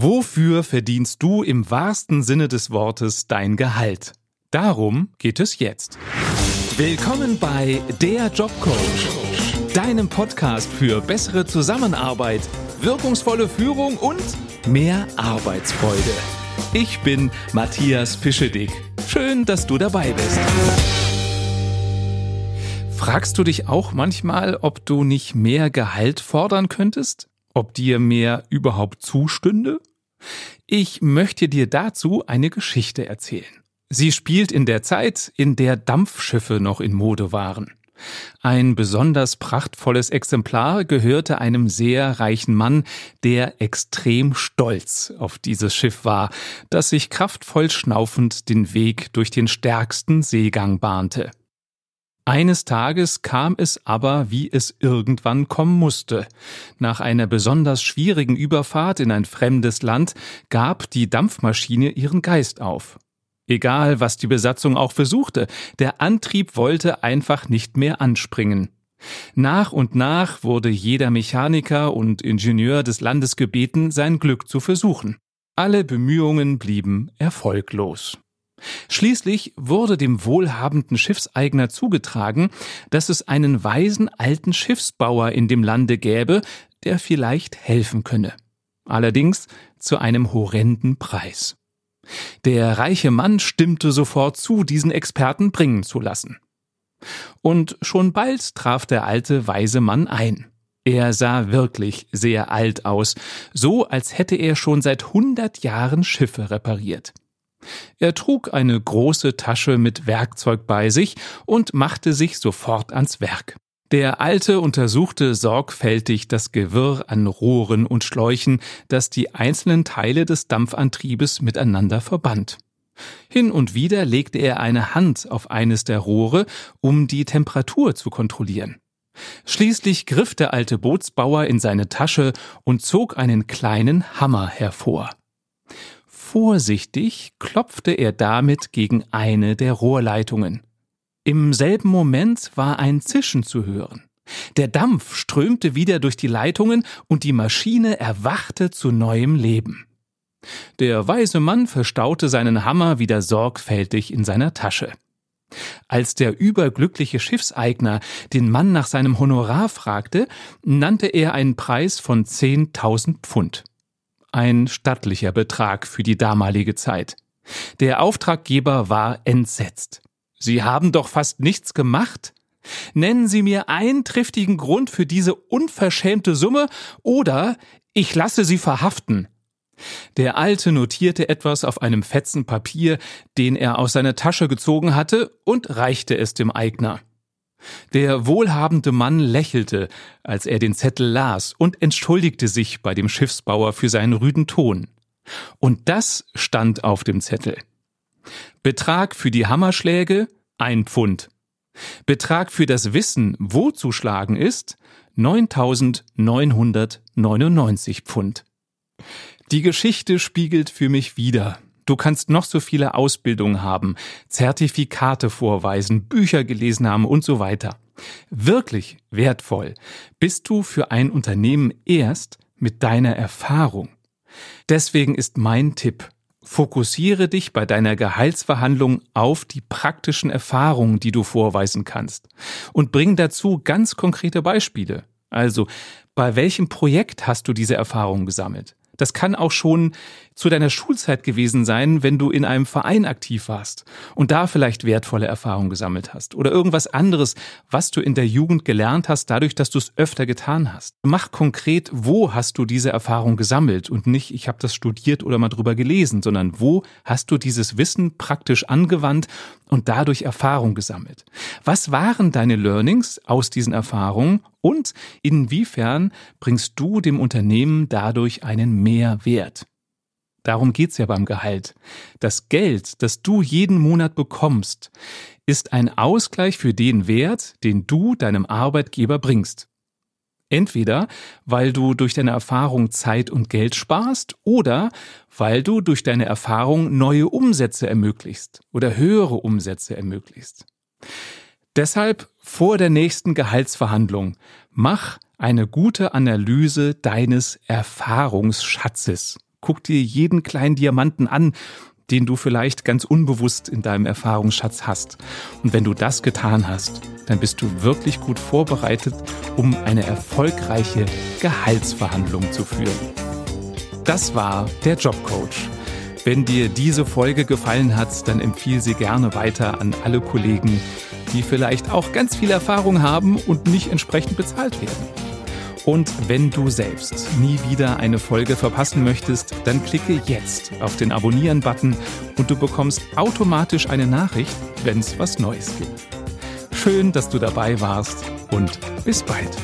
Wofür verdienst du im wahrsten Sinne des Wortes dein Gehalt? Darum geht es jetzt. Willkommen bei Der Jobcoach, deinem Podcast für bessere Zusammenarbeit, wirkungsvolle Führung und mehr Arbeitsfreude. Ich bin Matthias Fischedick. Schön, dass du dabei bist. Fragst du dich auch manchmal, ob du nicht mehr Gehalt fordern könntest? Ob dir mehr überhaupt zustünde? Ich möchte dir dazu eine Geschichte erzählen. Sie spielt in der Zeit, in der Dampfschiffe noch in Mode waren. Ein besonders prachtvolles Exemplar gehörte einem sehr reichen Mann, der extrem stolz auf dieses Schiff war, das sich kraftvoll schnaufend den Weg durch den stärksten Seegang bahnte. Eines Tages kam es aber, wie es irgendwann kommen musste. Nach einer besonders schwierigen Überfahrt in ein fremdes Land gab die Dampfmaschine ihren Geist auf. Egal, was die Besatzung auch versuchte, der Antrieb wollte einfach nicht mehr anspringen. Nach und nach wurde jeder Mechaniker und Ingenieur des Landes gebeten, sein Glück zu versuchen. Alle Bemühungen blieben erfolglos. Schließlich wurde dem wohlhabenden Schiffseigner zugetragen, dass es einen weisen alten Schiffsbauer in dem Lande gäbe, der vielleicht helfen könne. Allerdings zu einem horrenden Preis. Der reiche Mann stimmte sofort zu, diesen Experten bringen zu lassen. Und schon bald traf der alte weise Mann ein. Er sah wirklich sehr alt aus, so als hätte er schon seit hundert Jahren Schiffe repariert. Er trug eine große Tasche mit Werkzeug bei sich und machte sich sofort ans Werk. Der Alte untersuchte sorgfältig das Gewirr an Rohren und Schläuchen, das die einzelnen Teile des Dampfantriebes miteinander verband. Hin und wieder legte er eine Hand auf eines der Rohre, um die Temperatur zu kontrollieren. Schließlich griff der alte Bootsbauer in seine Tasche und zog einen kleinen Hammer hervor. Vorsichtig klopfte er damit gegen eine der Rohrleitungen. Im selben Moment war ein Zischen zu hören. Der Dampf strömte wieder durch die Leitungen und die Maschine erwachte zu neuem Leben. Der weise Mann verstaute seinen Hammer wieder sorgfältig in seiner Tasche. Als der überglückliche Schiffseigner den Mann nach seinem Honorar fragte, nannte er einen Preis von zehntausend Pfund ein stattlicher Betrag für die damalige Zeit. Der Auftraggeber war entsetzt. Sie haben doch fast nichts gemacht? Nennen Sie mir einen triftigen Grund für diese unverschämte Summe oder ich lasse Sie verhaften. Der Alte notierte etwas auf einem Fetzen Papier, den er aus seiner Tasche gezogen hatte, und reichte es dem Eigner. Der wohlhabende Mann lächelte, als er den Zettel las und entschuldigte sich bei dem Schiffsbauer für seinen rüden Ton. Und das stand auf dem Zettel. Betrag für die Hammerschläge ein Pfund. Betrag für das Wissen, wo zu schlagen ist, 9999 Pfund. Die Geschichte spiegelt für mich wider, Du kannst noch so viele Ausbildungen haben, Zertifikate vorweisen, Bücher gelesen haben und so weiter. Wirklich wertvoll bist du für ein Unternehmen erst mit deiner Erfahrung. Deswegen ist mein Tipp, fokussiere dich bei deiner Gehaltsverhandlung auf die praktischen Erfahrungen, die du vorweisen kannst und bring dazu ganz konkrete Beispiele. Also, bei welchem Projekt hast du diese Erfahrung gesammelt? Das kann auch schon zu deiner Schulzeit gewesen sein, wenn du in einem Verein aktiv warst und da vielleicht wertvolle Erfahrungen gesammelt hast oder irgendwas anderes, was du in der Jugend gelernt hast, dadurch, dass du es öfter getan hast. Mach konkret, wo hast du diese Erfahrung gesammelt und nicht, ich habe das studiert oder mal drüber gelesen, sondern wo hast du dieses Wissen praktisch angewandt und dadurch Erfahrung gesammelt. Was waren deine Learnings aus diesen Erfahrungen und inwiefern bringst du dem Unternehmen dadurch einen Mehrwert? Darum geht's ja beim Gehalt. Das Geld, das du jeden Monat bekommst, ist ein Ausgleich für den Wert, den du deinem Arbeitgeber bringst. Entweder weil du durch deine Erfahrung Zeit und Geld sparst oder weil du durch deine Erfahrung neue Umsätze ermöglichst oder höhere Umsätze ermöglichst. Deshalb vor der nächsten Gehaltsverhandlung mach eine gute Analyse deines Erfahrungsschatzes. Guck dir jeden kleinen Diamanten an, den du vielleicht ganz unbewusst in deinem Erfahrungsschatz hast. Und wenn du das getan hast, dann bist du wirklich gut vorbereitet, um eine erfolgreiche Gehaltsverhandlung zu führen. Das war der Jobcoach. Wenn dir diese Folge gefallen hat, dann empfiehl sie gerne weiter an alle Kollegen, die vielleicht auch ganz viel Erfahrung haben und nicht entsprechend bezahlt werden. Und wenn du selbst nie wieder eine Folge verpassen möchtest, dann klicke jetzt auf den Abonnieren-Button und du bekommst automatisch eine Nachricht, wenn es was Neues gibt. Schön, dass du dabei warst und bis bald.